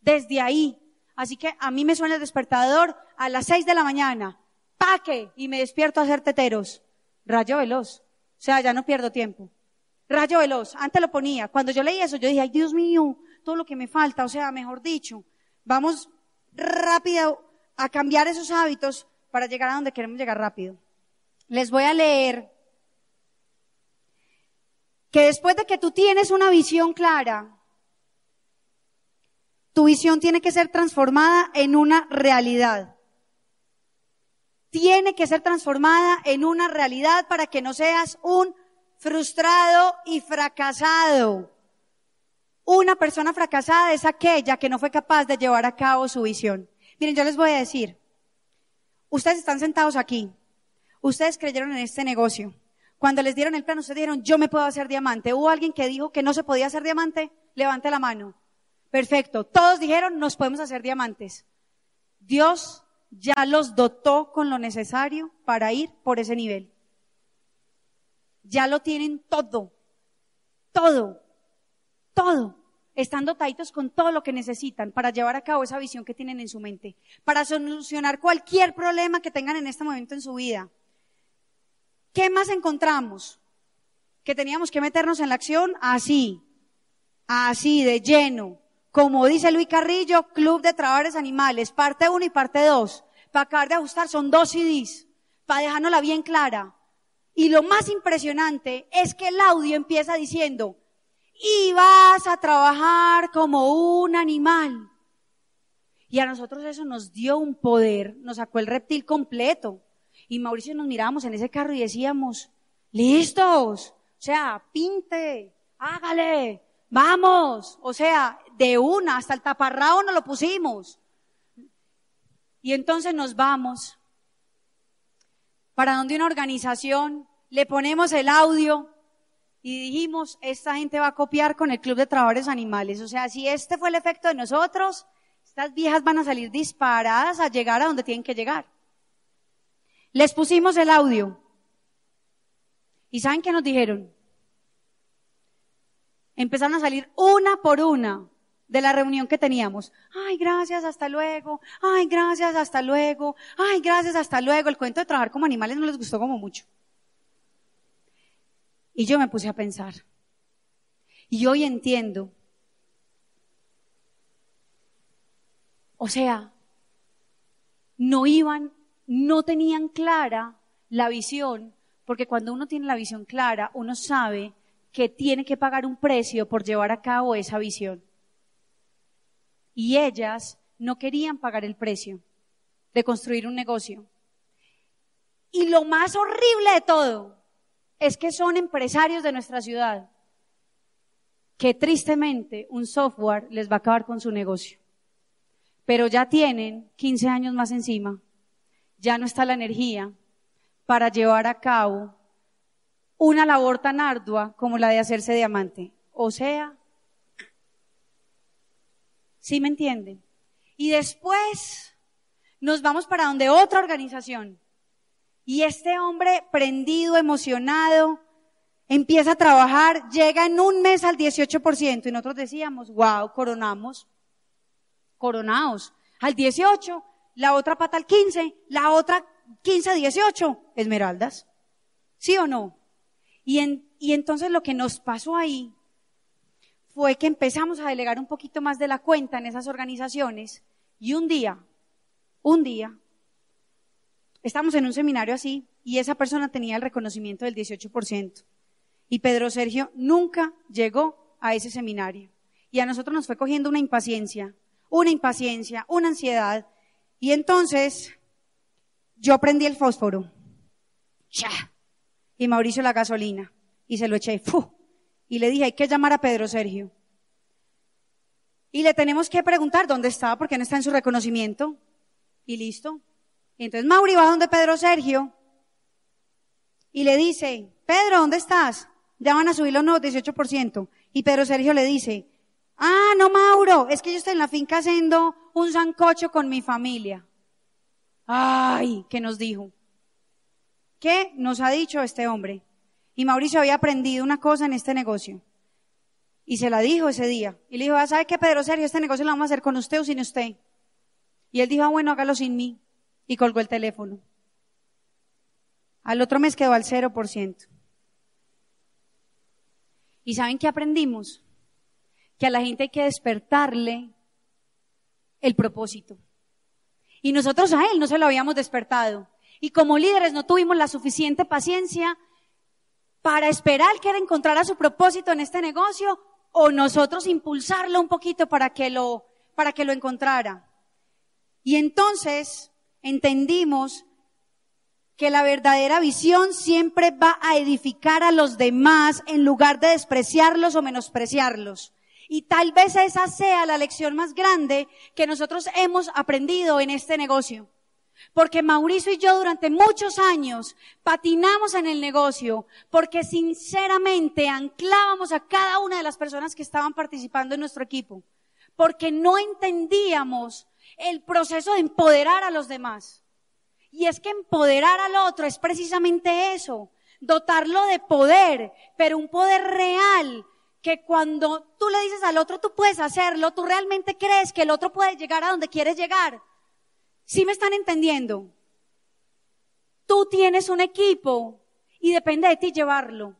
Desde ahí. Así que a mí me suena el despertador a las 6 de la mañana. Paque. Y me despierto a hacer teteros. Rayo veloz. O sea, ya no pierdo tiempo. Rayo veloz. Antes lo ponía. Cuando yo leí eso, yo dije, ay Dios mío, todo lo que me falta, o sea, mejor dicho, vamos rápido a cambiar esos hábitos para llegar a donde queremos llegar rápido. Les voy a leer que después de que tú tienes una visión clara, tu visión tiene que ser transformada en una realidad. Tiene que ser transformada en una realidad para que no seas un frustrado y fracasado. Una persona fracasada es aquella que no fue capaz de llevar a cabo su visión. Miren, yo les voy a decir, ustedes están sentados aquí, ustedes creyeron en este negocio. Cuando les dieron el plan, ustedes dijeron, yo me puedo hacer diamante. ¿Hubo alguien que dijo que no se podía hacer diamante? Levante la mano. Perfecto. Todos dijeron, nos podemos hacer diamantes. Dios ya los dotó con lo necesario para ir por ese nivel. Ya lo tienen todo. Todo. Todo. Están dotaditos con todo lo que necesitan para llevar a cabo esa visión que tienen en su mente. Para solucionar cualquier problema que tengan en este momento en su vida. ¿Qué más encontramos? Que teníamos que meternos en la acción así. Así, de lleno como dice Luis Carrillo, Club de Trabajadores Animales, parte 1 y parte 2. Para acabar de ajustar son dos CDs, para dejárnosla bien clara. Y lo más impresionante es que el audio empieza diciendo, y vas a trabajar como un animal. Y a nosotros eso nos dio un poder, nos sacó el reptil completo. Y Mauricio nos mirábamos en ese carro y decíamos, listos, o sea, pinte, hágale, vamos, o sea, de una, hasta el taparrao nos lo pusimos. Y entonces nos vamos para donde una organización, le ponemos el audio y dijimos, esta gente va a copiar con el Club de Trabajadores Animales. O sea, si este fue el efecto de nosotros, estas viejas van a salir disparadas a llegar a donde tienen que llegar. Les pusimos el audio. ¿Y saben qué nos dijeron? Empezaron a salir una por una de la reunión que teníamos. Ay, gracias, hasta luego. Ay, gracias, hasta luego. Ay, gracias, hasta luego. El cuento de trabajar como animales no les gustó como mucho. Y yo me puse a pensar. Y hoy entiendo. O sea, no iban, no tenían clara la visión, porque cuando uno tiene la visión clara, uno sabe que tiene que pagar un precio por llevar a cabo esa visión y ellas no querían pagar el precio de construir un negocio. Y lo más horrible de todo es que son empresarios de nuestra ciudad que tristemente un software les va a acabar con su negocio. Pero ya tienen 15 años más encima, ya no está la energía para llevar a cabo una labor tan ardua como la de hacerse diamante. O sea, ¿Sí me entienden? Y después nos vamos para donde otra organización. Y este hombre prendido, emocionado, empieza a trabajar, llega en un mes al 18%. Y nosotros decíamos, wow, coronamos, coronados. Al 18, la otra pata al 15, la otra 15 a 18, esmeraldas. ¿Sí o no? Y, y entonces lo que nos pasó ahí fue que empezamos a delegar un poquito más de la cuenta en esas organizaciones y un día, un día, estamos en un seminario así y esa persona tenía el reconocimiento del 18%. Y Pedro Sergio nunca llegó a ese seminario. Y a nosotros nos fue cogiendo una impaciencia, una impaciencia, una ansiedad. Y entonces yo prendí el fósforo. Y Mauricio la gasolina. Y se lo eché. ¡fu! Y le dije, hay que llamar a Pedro Sergio. Y le tenemos que preguntar dónde está, porque no está en su reconocimiento. Y listo. Y entonces Mauri va donde Pedro Sergio y le dice, Pedro, ¿dónde estás? Ya van a subir los nuevos 18%. Y Pedro Sergio le dice, ah, no, Mauro, es que yo estoy en la finca haciendo un zancocho con mi familia. Ay, ¿qué nos dijo? ¿Qué nos ha dicho este hombre? Y Mauricio había aprendido una cosa en este negocio. Y se la dijo ese día. Y le dijo, ah, ¿sabe qué, Pedro Sergio? Este negocio lo vamos a hacer con usted o sin usted. Y él dijo, ah, bueno, hágalo sin mí. Y colgó el teléfono. Al otro mes quedó al 0%. ¿Y saben qué aprendimos? Que a la gente hay que despertarle el propósito. Y nosotros a él no se lo habíamos despertado. Y como líderes no tuvimos la suficiente paciencia para esperar que él encontrara su propósito en este negocio o nosotros impulsarlo un poquito para que lo, para que lo encontrara. Y entonces entendimos que la verdadera visión siempre va a edificar a los demás en lugar de despreciarlos o menospreciarlos. Y tal vez esa sea la lección más grande que nosotros hemos aprendido en este negocio. Porque Mauricio y yo durante muchos años patinamos en el negocio porque sinceramente anclábamos a cada una de las personas que estaban participando en nuestro equipo. Porque no entendíamos el proceso de empoderar a los demás. Y es que empoderar al otro es precisamente eso, dotarlo de poder, pero un poder real, que cuando tú le dices al otro tú puedes hacerlo, tú realmente crees que el otro puede llegar a donde quieres llegar. ¿Sí me están entendiendo? Tú tienes un equipo y depende de ti llevarlo,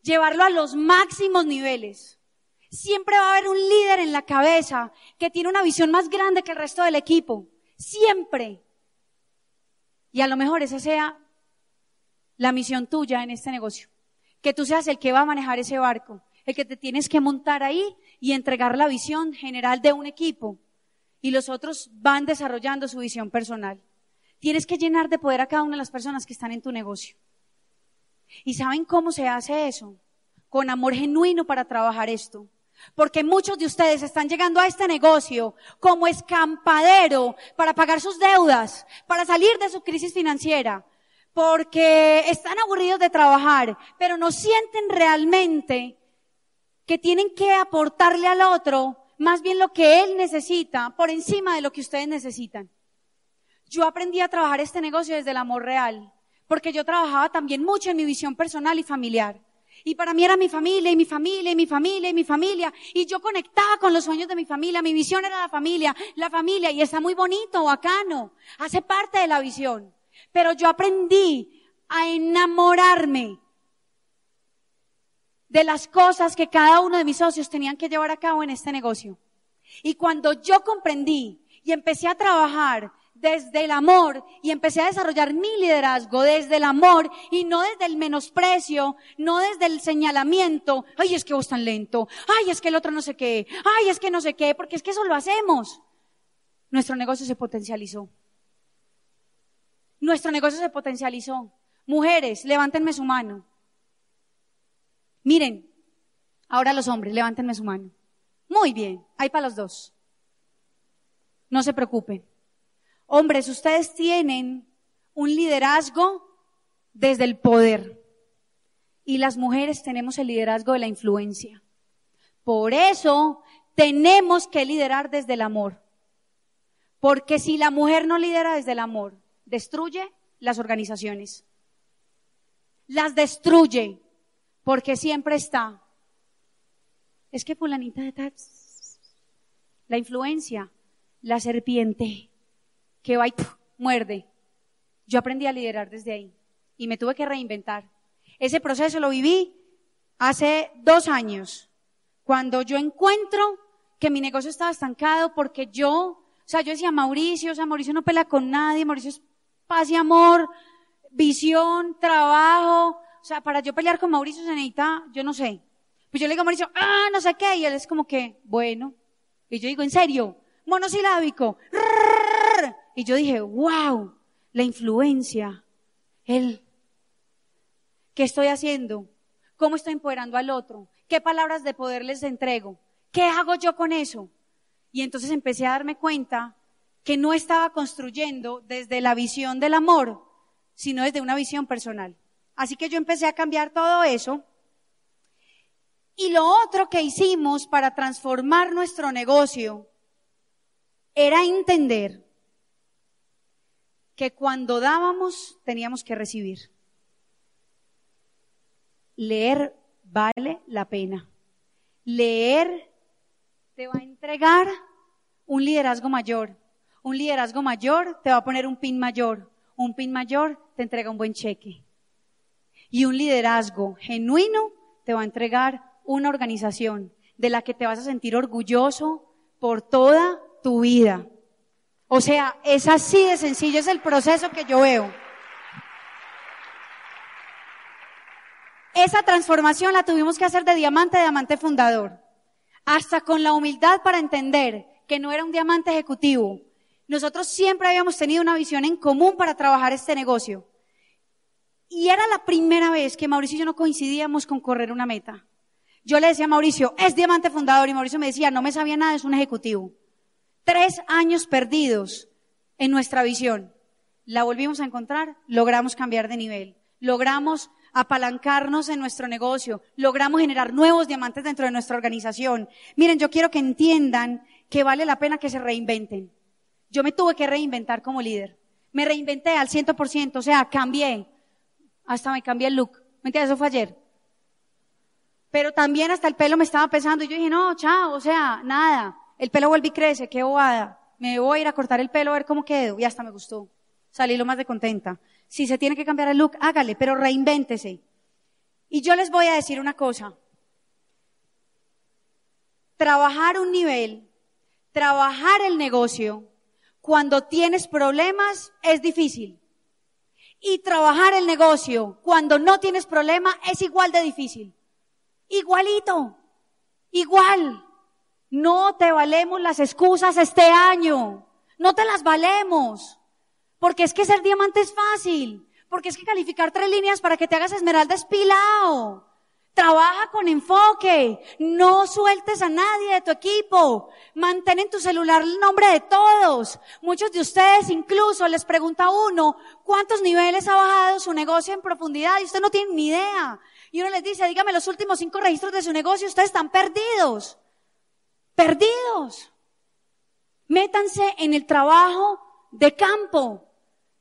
llevarlo a los máximos niveles. Siempre va a haber un líder en la cabeza que tiene una visión más grande que el resto del equipo. Siempre. Y a lo mejor esa sea la misión tuya en este negocio. Que tú seas el que va a manejar ese barco, el que te tienes que montar ahí y entregar la visión general de un equipo y los otros van desarrollando su visión personal. Tienes que llenar de poder a cada una de las personas que están en tu negocio. ¿Y saben cómo se hace eso? Con amor genuino para trabajar esto. Porque muchos de ustedes están llegando a este negocio como escampadero para pagar sus deudas, para salir de su crisis financiera, porque están aburridos de trabajar, pero no sienten realmente que tienen que aportarle al otro más bien lo que él necesita por encima de lo que ustedes necesitan. Yo aprendí a trabajar este negocio desde el amor real, porque yo trabajaba también mucho en mi visión personal y familiar. Y para mí era mi familia, y mi familia, y mi familia, y mi familia. Y yo conectaba con los sueños de mi familia. Mi visión era la familia, la familia. Y está muy bonito, bacano. Hace parte de la visión. Pero yo aprendí a enamorarme de las cosas que cada uno de mis socios tenían que llevar a cabo en este negocio. Y cuando yo comprendí y empecé a trabajar desde el amor y empecé a desarrollar mi liderazgo desde el amor y no desde el menosprecio, no desde el señalamiento, ay, es que vos tan lento, ay, es que el otro no sé qué, ay, es que no sé qué, porque es que eso lo hacemos. Nuestro negocio se potencializó. Nuestro negocio se potencializó. Mujeres, levántenme su mano. Miren, ahora los hombres, levántenme su mano. Muy bien, hay para los dos. No se preocupen. Hombres, ustedes tienen un liderazgo desde el poder. Y las mujeres tenemos el liderazgo de la influencia. Por eso tenemos que liderar desde el amor. Porque si la mujer no lidera desde el amor, destruye las organizaciones. Las destruye porque siempre está. Es que fulanita de tal, la influencia, la serpiente que va y muerde. Yo aprendí a liderar desde ahí y me tuve que reinventar. Ese proceso lo viví hace dos años, cuando yo encuentro que mi negocio estaba estancado porque yo, o sea, yo decía, Mauricio, o sea, Mauricio no pela con nadie, Mauricio es paz y amor, visión, trabajo, sea, para yo pelear con Mauricio se yo no sé. Pues yo le digo a Mauricio, ah, no sé qué, y él es como que, bueno. Y yo digo, ¿en serio? Monosilábico. Y yo dije, wow, la influencia, él. ¿Qué estoy haciendo? ¿Cómo estoy empoderando al otro? ¿Qué palabras de poder les entrego? ¿Qué hago yo con eso? Y entonces empecé a darme cuenta que no estaba construyendo desde la visión del amor, sino desde una visión personal. Así que yo empecé a cambiar todo eso. Y lo otro que hicimos para transformar nuestro negocio era entender que cuando dábamos teníamos que recibir. Leer vale la pena. Leer te va a entregar un liderazgo mayor. Un liderazgo mayor te va a poner un pin mayor. Un pin mayor te entrega un buen cheque. Y un liderazgo genuino te va a entregar una organización de la que te vas a sentir orgulloso por toda tu vida. O sea, es así de sencillo, es el proceso que yo veo. Esa transformación la tuvimos que hacer de diamante a diamante fundador, hasta con la humildad para entender que no era un diamante ejecutivo. Nosotros siempre habíamos tenido una visión en común para trabajar este negocio. Y era la primera vez que Mauricio y yo no coincidíamos con correr una meta. Yo le decía a Mauricio, es diamante fundador, y Mauricio me decía, no me sabía nada, es un ejecutivo. Tres años perdidos en nuestra visión. La volvimos a encontrar, logramos cambiar de nivel, logramos apalancarnos en nuestro negocio, logramos generar nuevos diamantes dentro de nuestra organización. Miren, yo quiero que entiendan que vale la pena que se reinventen. Yo me tuve que reinventar como líder. Me reinventé al 100%, o sea, cambié. Hasta me cambié el look. Mentira, eso fue ayer. Pero también hasta el pelo me estaba pesando y yo dije, no, chao, o sea, nada. El pelo vuelve y crece, qué bobada. Me voy a ir a cortar el pelo a ver cómo quedo. Y hasta me gustó. Salí lo más de contenta. Si se tiene que cambiar el look, hágale, pero reinvéntese. Y yo les voy a decir una cosa. Trabajar un nivel, trabajar el negocio, cuando tienes problemas es difícil. Y trabajar el negocio cuando no tienes problema es igual de difícil. Igualito. Igual. No te valemos las excusas este año. No te las valemos. Porque es que ser diamante es fácil. Porque es que calificar tres líneas para que te hagas esmeralda es pilao. Trabaja con enfoque. No sueltes a nadie de tu equipo. Mantén en tu celular el nombre de todos. Muchos de ustedes incluso les pregunta a uno cuántos niveles ha bajado su negocio en profundidad y usted no tiene ni idea. Y uno les dice, dígame los últimos cinco registros de su negocio, ustedes están perdidos. Perdidos. Métanse en el trabajo de campo.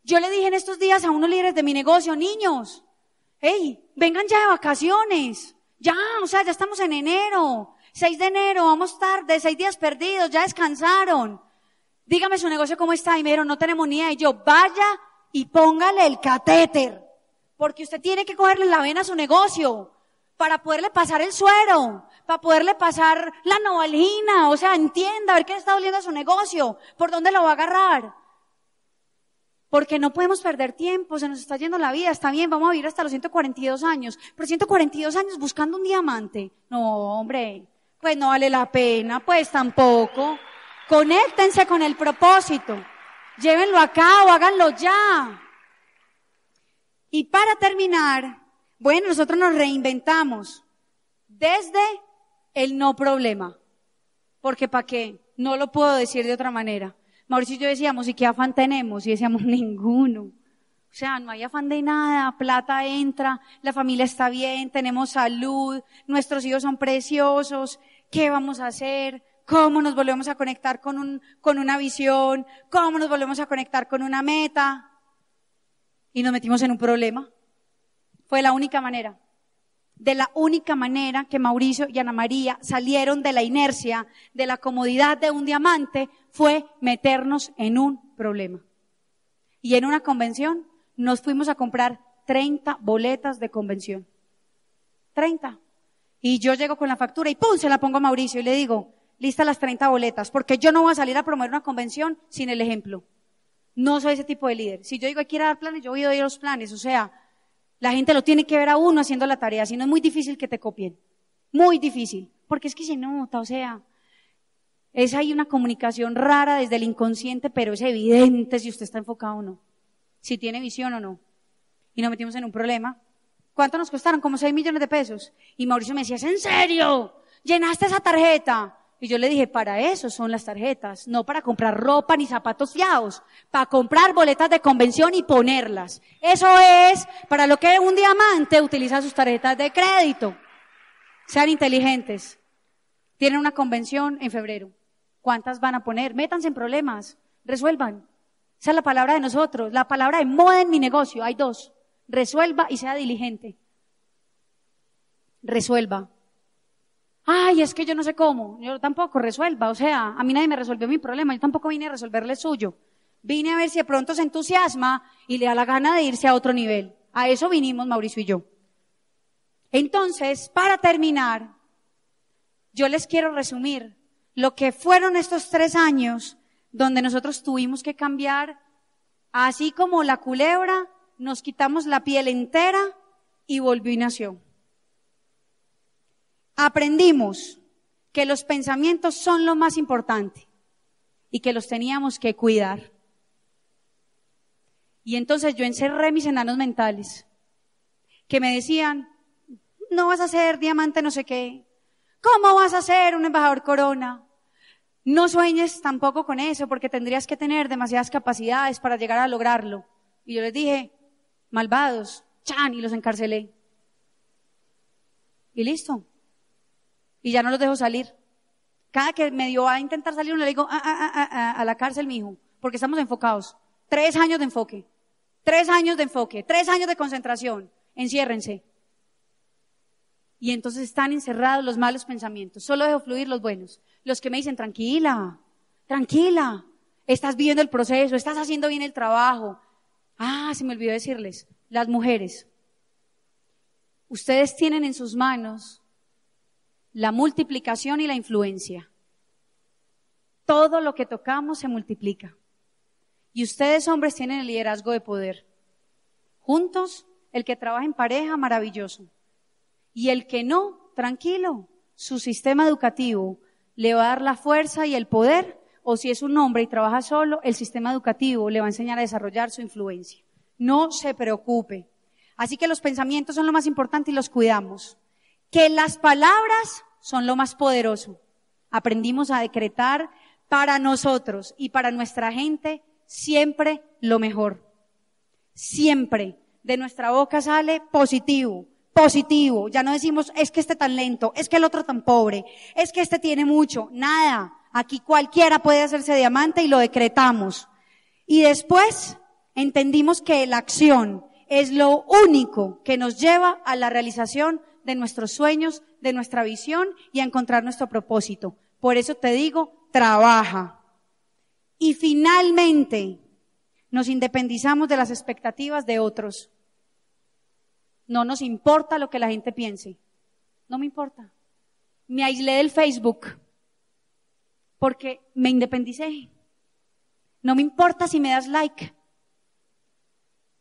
Yo le dije en estos días a unos líderes de mi negocio, niños, hey, vengan ya de vacaciones. Ya, o sea, ya estamos en enero. 6 de enero, vamos a estar de seis días perdidos, ya descansaron. Dígame su negocio cómo está. Y me dijeron, no tenemos ni idea. Y yo, vaya y póngale el catéter. Porque usted tiene que cogerle la vena a su negocio para poderle pasar el suero, para poderle pasar la novalgina. O sea, entienda, a ver qué le está doliendo a su negocio, por dónde lo va a agarrar. Porque no podemos perder tiempo, se nos está yendo la vida, está bien, vamos a vivir hasta los 142 años, pero 142 años buscando un diamante. No, hombre, pues no vale la pena, pues tampoco. Conéctense con el propósito. Llévenlo a cabo, háganlo ya. Y para terminar, bueno, nosotros nos reinventamos desde el no problema. Porque ¿para qué? No lo puedo decir de otra manera. Mauricio y yo decíamos, ¿y qué afán tenemos? Y decíamos, ninguno. O sea, no hay afán de nada, plata entra, la familia está bien, tenemos salud, nuestros hijos son preciosos, ¿qué vamos a hacer? ¿Cómo nos volvemos a conectar con, un, con una visión? ¿Cómo nos volvemos a conectar con una meta? Y nos metimos en un problema. Fue la única manera de la única manera que Mauricio y Ana María salieron de la inercia, de la comodidad de un diamante, fue meternos en un problema. Y en una convención nos fuimos a comprar 30 boletas de convención. 30. Y yo llego con la factura y ¡pum! se la pongo a Mauricio y le digo, lista las 30 boletas, porque yo no voy a salir a promover una convención sin el ejemplo. No soy ese tipo de líder. Si yo digo, que a dar planes, yo voy a a los planes. O sea, la gente lo tiene que ver a uno haciendo la tarea, si no es muy difícil que te copien. Muy difícil. Porque es que se nota, o sea, es ahí una comunicación rara desde el inconsciente, pero es evidente si usted está enfocado o no. Si tiene visión o no. Y nos metimos en un problema. ¿Cuánto nos costaron? Como 6 millones de pesos. Y Mauricio me decía, ¿es en serio? ¿Llenaste esa tarjeta? Y yo le dije, para eso son las tarjetas, no para comprar ropa ni zapatos fiados, para comprar boletas de convención y ponerlas. Eso es para lo que un diamante utiliza sus tarjetas de crédito. Sean inteligentes. Tienen una convención en febrero. ¿Cuántas van a poner? Métanse en problemas, resuelvan. Esa es la palabra de nosotros, la palabra de moda en mi negocio. Hay dos. Resuelva y sea diligente. Resuelva. Ay, es que yo no sé cómo. Yo tampoco resuelva. O sea, a mí nadie me resolvió mi problema. Yo tampoco vine a resolverle suyo. Vine a ver si de pronto se entusiasma y le da la gana de irse a otro nivel. A eso vinimos Mauricio y yo. Entonces, para terminar, yo les quiero resumir lo que fueron estos tres años donde nosotros tuvimos que cambiar, así como la culebra, nos quitamos la piel entera y volvió y nació aprendimos que los pensamientos son lo más importante. y que los teníamos que cuidar. Y entonces yo encerré mis enanos mentales, que me decían, no vas a ser diamante no sé qué, ¿cómo vas a ser un embajador corona? No sueñes tampoco con eso, porque tendrías que tener demasiadas capacidades para llegar a lograrlo. Y yo les dije, malvados, chan, y los encarcelé. Y listo. Y ya no los dejo salir. Cada que me dio a intentar salir, le digo, ah, ah, ah, a la cárcel, mi hijo, porque estamos enfocados. Tres años de enfoque. Tres años de enfoque. Tres años de concentración. Enciérrense. Y entonces están encerrados los malos pensamientos. Solo dejo fluir los buenos. Los que me dicen, tranquila, tranquila. Estás viendo el proceso, estás haciendo bien el trabajo. Ah, se me olvidó decirles, las mujeres, ustedes tienen en sus manos la multiplicación y la influencia. Todo lo que tocamos se multiplica. Y ustedes hombres tienen el liderazgo de poder. Juntos, el que trabaja en pareja, maravilloso. Y el que no, tranquilo. Su sistema educativo le va a dar la fuerza y el poder o si es un hombre y trabaja solo, el sistema educativo le va a enseñar a desarrollar su influencia. No se preocupe. Así que los pensamientos son lo más importante y los cuidamos. Que las palabras son lo más poderoso. Aprendimos a decretar para nosotros y para nuestra gente siempre lo mejor. Siempre de nuestra boca sale positivo, positivo. Ya no decimos, es que este tan lento, es que el otro tan pobre, es que este tiene mucho. Nada. Aquí cualquiera puede hacerse diamante y lo decretamos. Y después entendimos que la acción es lo único que nos lleva a la realización de nuestros sueños, de nuestra visión y a encontrar nuestro propósito. Por eso te digo, trabaja. Y finalmente, nos independizamos de las expectativas de otros. No nos importa lo que la gente piense. No me importa. Me aislé del Facebook porque me independicé. No me importa si me das like.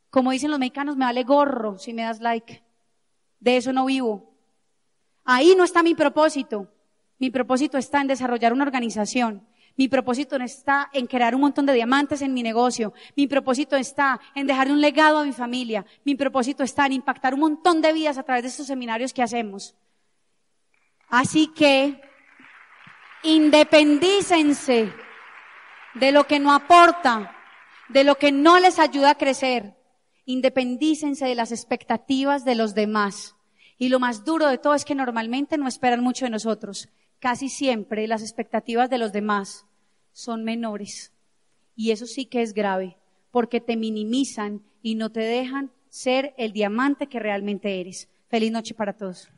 Como dicen los mexicanos, me vale gorro si me das like. De eso no vivo. Ahí no está mi propósito. Mi propósito está en desarrollar una organización. Mi propósito está en crear un montón de diamantes en mi negocio. Mi propósito está en dejar un legado a mi familia. Mi propósito está en impactar un montón de vidas a través de estos seminarios que hacemos. Así que Independícense de lo que no aporta, de lo que no les ayuda a crecer. Independícense de las expectativas de los demás. Y lo más duro de todo es que normalmente no esperan mucho de nosotros. Casi siempre las expectativas de los demás son menores. Y eso sí que es grave, porque te minimizan y no te dejan ser el diamante que realmente eres. Feliz noche para todos.